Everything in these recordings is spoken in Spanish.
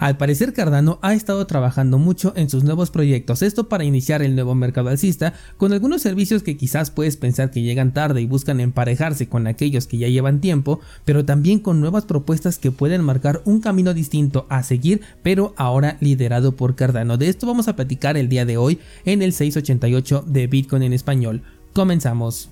Al parecer Cardano ha estado trabajando mucho en sus nuevos proyectos, esto para iniciar el nuevo mercado alcista con algunos servicios que quizás puedes pensar que llegan tarde y buscan emparejarse con aquellos que ya llevan tiempo, pero también con nuevas propuestas que pueden marcar un camino distinto a seguir, pero ahora liderado por Cardano. De esto vamos a platicar el día de hoy en el 688 de Bitcoin en español. Comenzamos.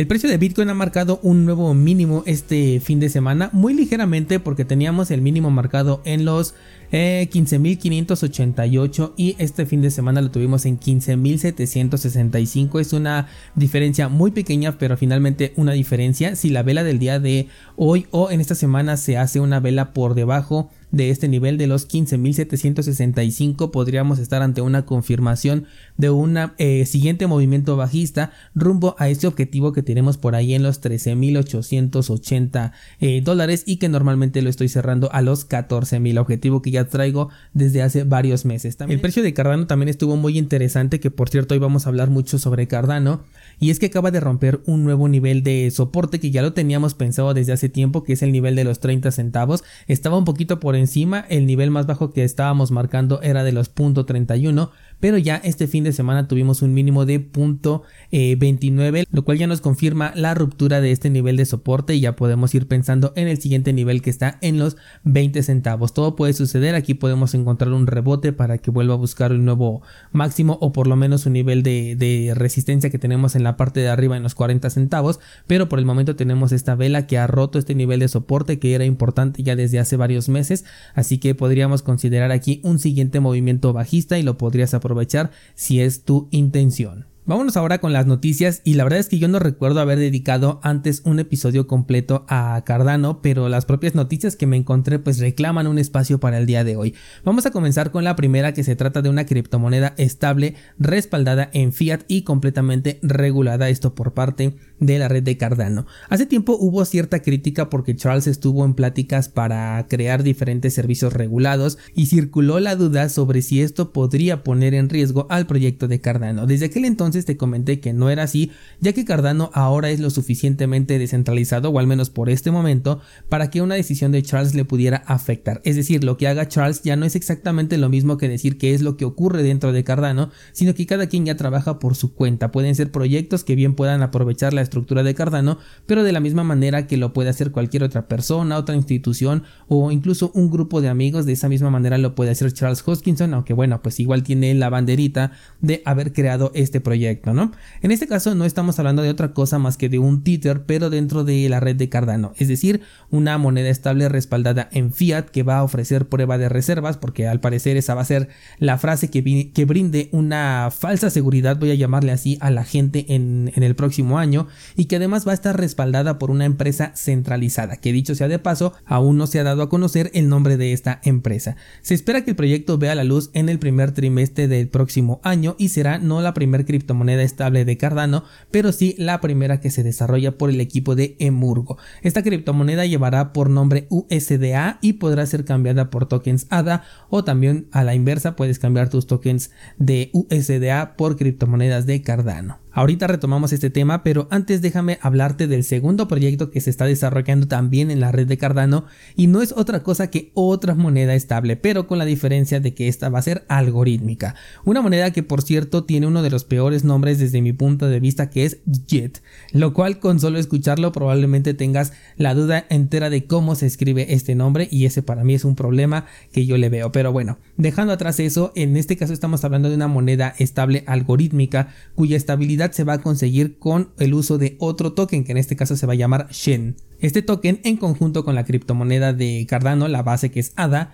El precio de Bitcoin ha marcado un nuevo mínimo este fin de semana, muy ligeramente porque teníamos el mínimo marcado en los 15.588 eh, y este fin de semana lo tuvimos en 15.765. Es una diferencia muy pequeña, pero finalmente una diferencia. Si la vela del día de hoy o en esta semana se hace una vela por debajo de este nivel de los 15.765 podríamos estar ante una confirmación de un eh, siguiente movimiento bajista rumbo a este objetivo que tenemos por ahí en los 13.880 eh, dólares y que normalmente lo estoy cerrando a los 14.000 objetivo que ya traigo desde hace varios meses. También el precio de Cardano también estuvo muy interesante que por cierto hoy vamos a hablar mucho sobre Cardano y es que acaba de romper un nuevo nivel de soporte que ya lo teníamos pensado desde hace tiempo que es el nivel de los 30 centavos estaba un poquito por encima el nivel más bajo que estábamos marcando era de los .31 pero ya este fin de semana tuvimos un mínimo de punto 29 lo cual ya nos confirma la ruptura de este nivel de soporte y ya podemos ir pensando en el siguiente nivel que está en los 20 centavos. Todo puede suceder aquí podemos encontrar un rebote para que vuelva a buscar un nuevo máximo o por lo menos un nivel de, de resistencia que tenemos en la parte de arriba en los 40 centavos pero por el momento tenemos esta vela que ha roto este nivel de soporte que era importante ya desde hace varios meses así que podríamos considerar aquí un siguiente movimiento bajista y lo podrías aprovechar aprovechar si es tu intención. Vámonos ahora con las noticias y la verdad es que yo no recuerdo haber dedicado antes un episodio completo a Cardano, pero las propias noticias que me encontré pues reclaman un espacio para el día de hoy. Vamos a comenzar con la primera que se trata de una criptomoneda estable respaldada en fiat y completamente regulada esto por parte de la red de Cardano. Hace tiempo hubo cierta crítica porque Charles estuvo en pláticas para crear diferentes servicios regulados y circuló la duda sobre si esto podría poner en riesgo al proyecto de Cardano. Desde aquel entonces te comenté que no era así, ya que Cardano ahora es lo suficientemente descentralizado, o al menos por este momento, para que una decisión de Charles le pudiera afectar. Es decir, lo que haga Charles ya no es exactamente lo mismo que decir que es lo que ocurre dentro de Cardano, sino que cada quien ya trabaja por su cuenta. Pueden ser proyectos que bien puedan aprovechar la estructura de Cardano, pero de la misma manera que lo puede hacer cualquier otra persona, otra institución o incluso un grupo de amigos. De esa misma manera lo puede hacer Charles Hoskinson, aunque bueno, pues igual tiene la banderita de haber creado este proyecto. En este caso no estamos hablando de otra cosa más que de un Tether, pero dentro de la red de Cardano, es decir, una moneda estable respaldada en fiat que va a ofrecer prueba de reservas, porque al parecer esa va a ser la frase que, que brinde una falsa seguridad, voy a llamarle así, a la gente en, en el próximo año, y que además va a estar respaldada por una empresa centralizada, que dicho sea de paso, aún no se ha dado a conocer el nombre de esta empresa. Se espera que el proyecto vea la luz en el primer trimestre del próximo año y será no la primer criptomoneda moneda estable de Cardano, pero sí la primera que se desarrolla por el equipo de Emurgo. Esta criptomoneda llevará por nombre USDA y podrá ser cambiada por tokens ADA o también a la inversa puedes cambiar tus tokens de USDA por criptomonedas de Cardano. Ahorita retomamos este tema, pero antes déjame hablarte del segundo proyecto que se está desarrollando también en la red de Cardano y no es otra cosa que otra moneda estable, pero con la diferencia de que esta va a ser algorítmica. Una moneda que por cierto tiene uno de los peores nombres desde mi punto de vista que es JET, lo cual con solo escucharlo probablemente tengas la duda entera de cómo se escribe este nombre y ese para mí es un problema que yo le veo. Pero bueno, dejando atrás eso, en este caso estamos hablando de una moneda estable algorítmica cuya estabilidad se va a conseguir con el uso de otro token que en este caso se va a llamar Shen. Este token en conjunto con la criptomoneda de Cardano, la base que es ADA,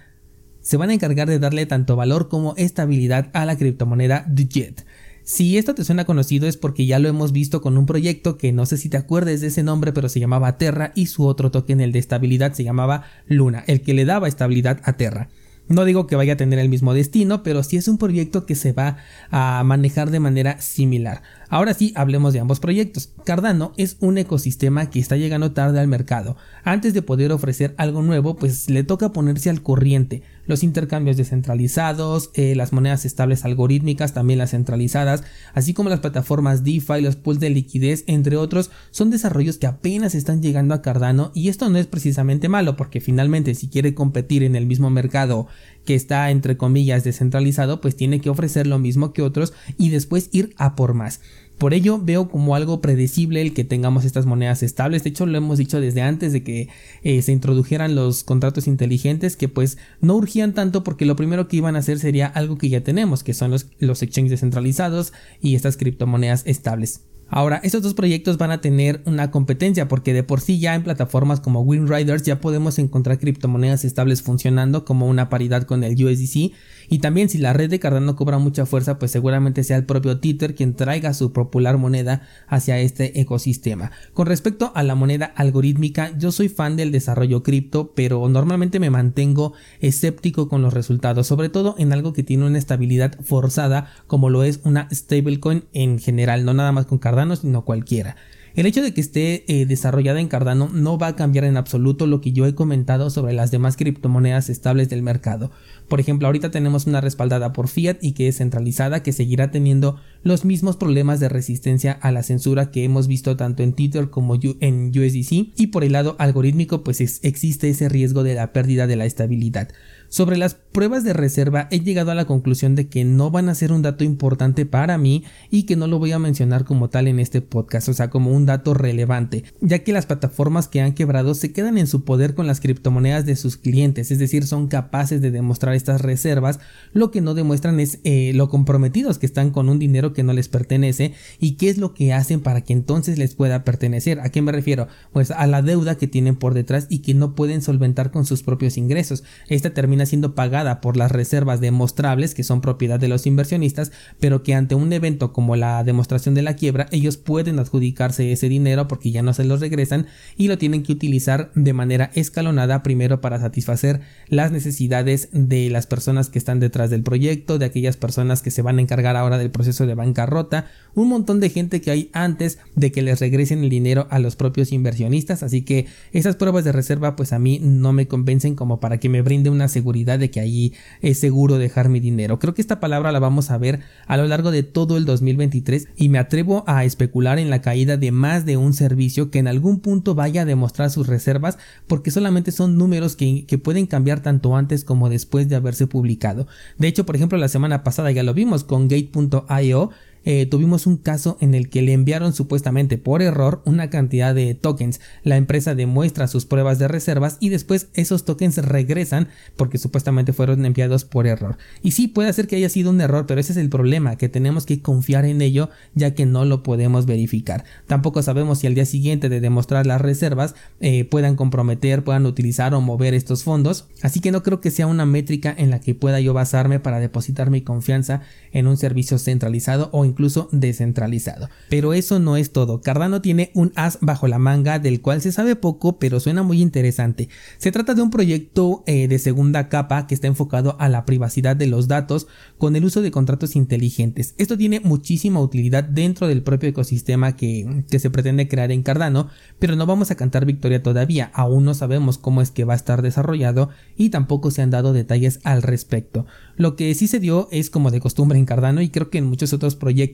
se van a encargar de darle tanto valor como estabilidad a la criptomoneda Jet. Si esto te suena conocido es porque ya lo hemos visto con un proyecto que no sé si te acuerdes de ese nombre, pero se llamaba Terra y su otro token, el de estabilidad, se llamaba Luna, el que le daba estabilidad a Terra. No digo que vaya a tener el mismo destino, pero sí es un proyecto que se va a manejar de manera similar. Ahora sí, hablemos de ambos proyectos. Cardano es un ecosistema que está llegando tarde al mercado. Antes de poder ofrecer algo nuevo, pues le toca ponerse al corriente. Los intercambios descentralizados, eh, las monedas estables algorítmicas, también las centralizadas, así como las plataformas DeFi, los pools de liquidez, entre otros, son desarrollos que apenas están llegando a Cardano y esto no es precisamente malo porque finalmente si quiere competir en el mismo mercado que está entre comillas descentralizado, pues tiene que ofrecer lo mismo que otros y después ir a por más. Por ello veo como algo predecible el que tengamos estas monedas estables. De hecho lo hemos dicho desde antes de que eh, se introdujeran los contratos inteligentes que pues no urgían tanto porque lo primero que iban a hacer sería algo que ya tenemos, que son los, los exchanges descentralizados y estas criptomonedas estables. Ahora, estos dos proyectos van a tener una competencia porque de por sí ya en plataformas como WinRiders ya podemos encontrar criptomonedas estables funcionando como una paridad con el USDC y también si la red de Cardano cobra mucha fuerza pues seguramente sea el propio Tether quien traiga su popular moneda hacia este ecosistema. Con respecto a la moneda algorítmica yo soy fan del desarrollo cripto pero normalmente me mantengo escéptico con los resultados sobre todo en algo que tiene una estabilidad forzada como lo es una stablecoin en general no nada más con Cardano sino cualquiera. El hecho de que esté eh, desarrollada en Cardano no va a cambiar en absoluto lo que yo he comentado sobre las demás criptomonedas estables del mercado. Por ejemplo, ahorita tenemos una respaldada por Fiat y que es centralizada que seguirá teniendo los mismos problemas de resistencia a la censura que hemos visto tanto en Tether como en USDC y por el lado algorítmico pues existe ese riesgo de la pérdida de la estabilidad. Sobre las pruebas de reserva he llegado a la conclusión de que no van a ser un dato importante para mí y que no lo voy a mencionar como tal en este podcast, o sea, como dato relevante, ya que las plataformas que han quebrado se quedan en su poder con las criptomonedas de sus clientes, es decir, son capaces de demostrar estas reservas, lo que no demuestran es eh, lo comprometidos que están con un dinero que no les pertenece y qué es lo que hacen para que entonces les pueda pertenecer. ¿A qué me refiero? Pues a la deuda que tienen por detrás y que no pueden solventar con sus propios ingresos. Esta termina siendo pagada por las reservas demostrables que son propiedad de los inversionistas, pero que ante un evento como la demostración de la quiebra, ellos pueden adjudicarse ese dinero porque ya no se los regresan y lo tienen que utilizar de manera escalonada primero para satisfacer las necesidades de las personas que están detrás del proyecto, de aquellas personas que se van a encargar ahora del proceso de bancarrota, un montón de gente que hay antes de que les regresen el dinero a los propios inversionistas, así que esas pruebas de reserva pues a mí no me convencen como para que me brinde una seguridad de que ahí es seguro dejar mi dinero. Creo que esta palabra la vamos a ver a lo largo de todo el 2023 y me atrevo a especular en la caída de más de un servicio que en algún punto vaya a demostrar sus reservas porque solamente son números que, que pueden cambiar tanto antes como después de haberse publicado. De hecho, por ejemplo, la semana pasada ya lo vimos con Gate.io eh, tuvimos un caso en el que le enviaron supuestamente por error una cantidad de tokens. La empresa demuestra sus pruebas de reservas y después esos tokens regresan porque supuestamente fueron enviados por error. Y sí, puede ser que haya sido un error, pero ese es el problema, que tenemos que confiar en ello ya que no lo podemos verificar. Tampoco sabemos si al día siguiente de demostrar las reservas eh, puedan comprometer, puedan utilizar o mover estos fondos. Así que no creo que sea una métrica en la que pueda yo basarme para depositar mi confianza en un servicio centralizado o incluso descentralizado. Pero eso no es todo. Cardano tiene un as bajo la manga del cual se sabe poco pero suena muy interesante. Se trata de un proyecto eh, de segunda capa que está enfocado a la privacidad de los datos con el uso de contratos inteligentes. Esto tiene muchísima utilidad dentro del propio ecosistema que, que se pretende crear en Cardano, pero no vamos a cantar victoria todavía. Aún no sabemos cómo es que va a estar desarrollado y tampoco se han dado detalles al respecto. Lo que sí se dio es como de costumbre en Cardano y creo que en muchos otros proyectos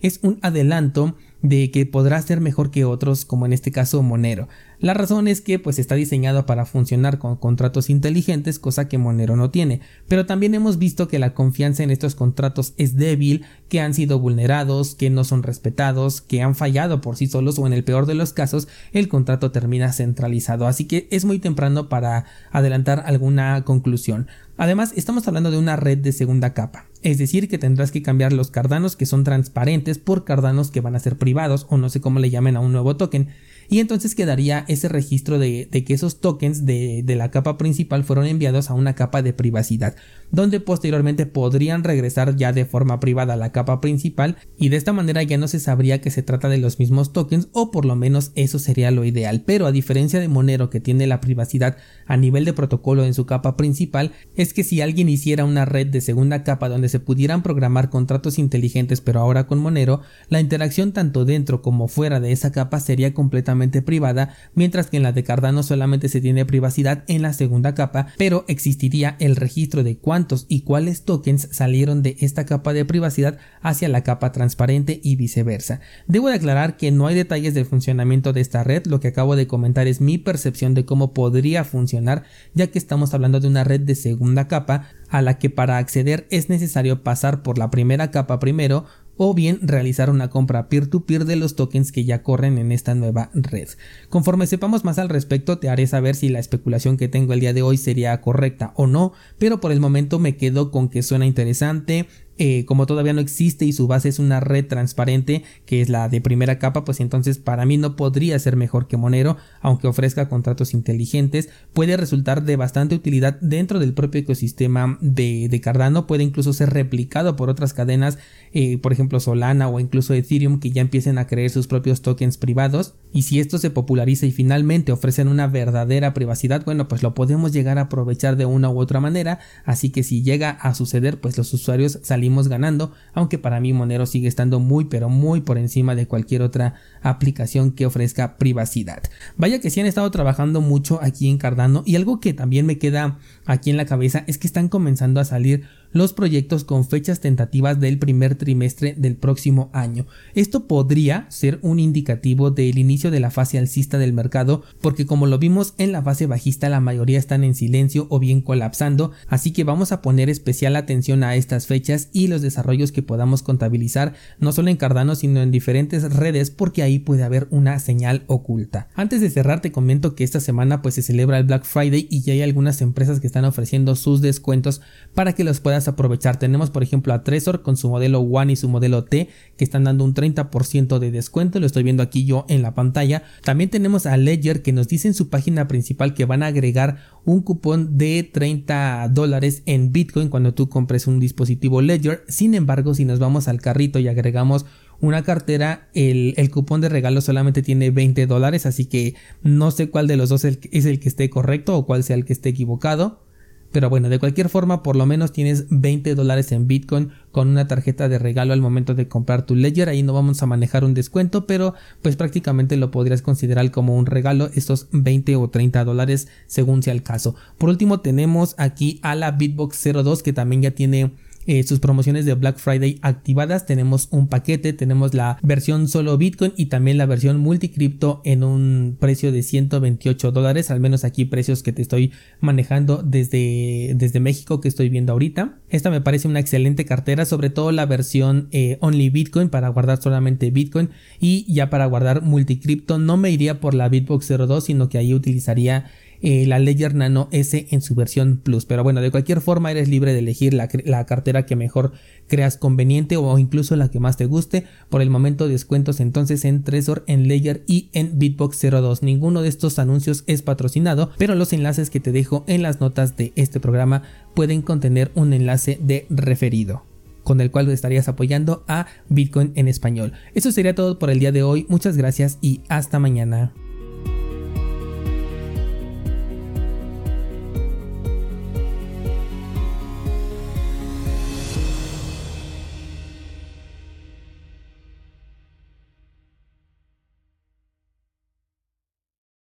es un adelanto de que podrá ser mejor que otros como en este caso Monero. La razón es que pues está diseñado para funcionar con contratos inteligentes, cosa que Monero no tiene, pero también hemos visto que la confianza en estos contratos es débil, que han sido vulnerados, que no son respetados, que han fallado por sí solos o en el peor de los casos el contrato termina centralizado, así que es muy temprano para adelantar alguna conclusión. Además, estamos hablando de una red de segunda capa, es decir, que tendrás que cambiar los cardanos que son transparentes por cardanos que van a ser privados o no sé cómo le llamen a un nuevo token y entonces quedaría ese registro de, que esos tokens de, de la capa principal fueron enviados a una capa de privacidad donde posteriormente podrían regresar ya de forma privada a la capa principal y de esta manera ya no se sabría que se trata de los mismos tokens o por lo menos eso sería lo ideal. Pero a diferencia de Monero que tiene la privacidad a nivel de protocolo en su capa principal es que si alguien hiciera una red de segunda capa donde se pudieran programar contratos inteligentes pero ahora con Monero la interacción tanto dentro como fuera de esa capa sería completamente privada mientras que en la de Cardano solamente se tiene privacidad en la segunda capa pero existiría el registro de cuántos y cuáles tokens salieron de esta capa de privacidad hacia la capa transparente y viceversa. Debo de aclarar que no hay detalles del funcionamiento de esta red, lo que acabo de comentar es mi percepción de cómo podría funcionar, ya que estamos hablando de una red de segunda capa a la que para acceder es necesario pasar por la primera capa primero o bien realizar una compra peer-to-peer de los tokens que ya corren en esta nueva red. Conforme sepamos más al respecto te haré saber si la especulación que tengo el día de hoy sería correcta o no, pero por el momento me quedo con que suena interesante, eh, como todavía no existe y su base es una red transparente que es la de primera capa, pues entonces para mí no podría ser mejor que Monero, aunque ofrezca contratos inteligentes, puede resultar de bastante utilidad dentro del propio ecosistema de, Cardano, puede incluso ser replicado por otras cadenas, eh, por ejemplo Solana o incluso Ethereum que ya empiecen a crear sus propios tokens privados. Y si esto se populariza y finalmente ofrecen una verdadera privacidad, bueno pues lo podemos llegar a aprovechar de una u otra manera, así que si llega a suceder pues los usuarios salimos ganando, aunque para mí Monero sigue estando muy pero muy por encima de cualquier otra aplicación que ofrezca privacidad. Vaya que sí han estado trabajando mucho aquí en Cardano y algo que también me queda aquí en la cabeza es que están comenzando a salir los proyectos con fechas tentativas del primer trimestre del próximo año. Esto podría ser un indicativo del inicio de la fase alcista del mercado, porque como lo vimos en la fase bajista la mayoría están en silencio o bien colapsando, así que vamos a poner especial atención a estas fechas y los desarrollos que podamos contabilizar no solo en Cardano sino en diferentes redes porque ahí puede haber una señal oculta. Antes de cerrar te comento que esta semana pues se celebra el Black Friday y ya hay algunas empresas que están ofreciendo sus descuentos para que los puedas aprovechar. Tenemos por ejemplo a Trezor con su modelo One y su modelo T que están dando un 30% de descuento, lo estoy viendo aquí yo en la pantalla. También tenemos a Ledger que nos dice en su página principal que van a agregar un cupón de 30 dólares en Bitcoin cuando tú compres un dispositivo Ledger. Sin embargo, si nos vamos al carrito y agregamos una cartera, el, cupón de regalo solamente tiene 20 dólares, así que no sé cuál de los dos es el que esté correcto o cuál sea el que esté equivocado. Pero bueno, de cualquier forma, por lo menos tienes 20 dólares en Bitcoin con una tarjeta de regalo al momento de comprar tu Ledger. Ahí no vamos a manejar un descuento, pero pues prácticamente lo podrías considerar como un regalo, estos 20 o 30 dólares según sea el caso. Por último, tenemos aquí a la Bitbox 02 que también ya tiene eh, sus promociones de Black Friday activadas. Tenemos un paquete, tenemos la versión solo Bitcoin y también la versión multicripto en un precio de 128 dólares, al menos aquí precios que te estoy manejando desde, desde México que estoy viendo ahorita. Esta me parece una excelente cartera, sobre todo la versión eh, Only Bitcoin para guardar solamente Bitcoin y ya para guardar multicripto no me iría por la Bitbox 02 sino que ahí utilizaría eh, la Ledger Nano S en su versión Plus. Pero bueno, de cualquier forma eres libre de elegir la, cartera que mejor creas conveniente o incluso la que más te guste. Por el momento descuentos entonces en Trezor, en Ledger y en Bitbox 02. Ninguno de estos anuncios es patrocinado, pero los enlaces que te dejo en las notas de este programa pueden contener un enlace de referido con el cual estarías apoyando a Bitcoin en español. Eso sería todo por el día de hoy. Muchas gracias y hasta mañana.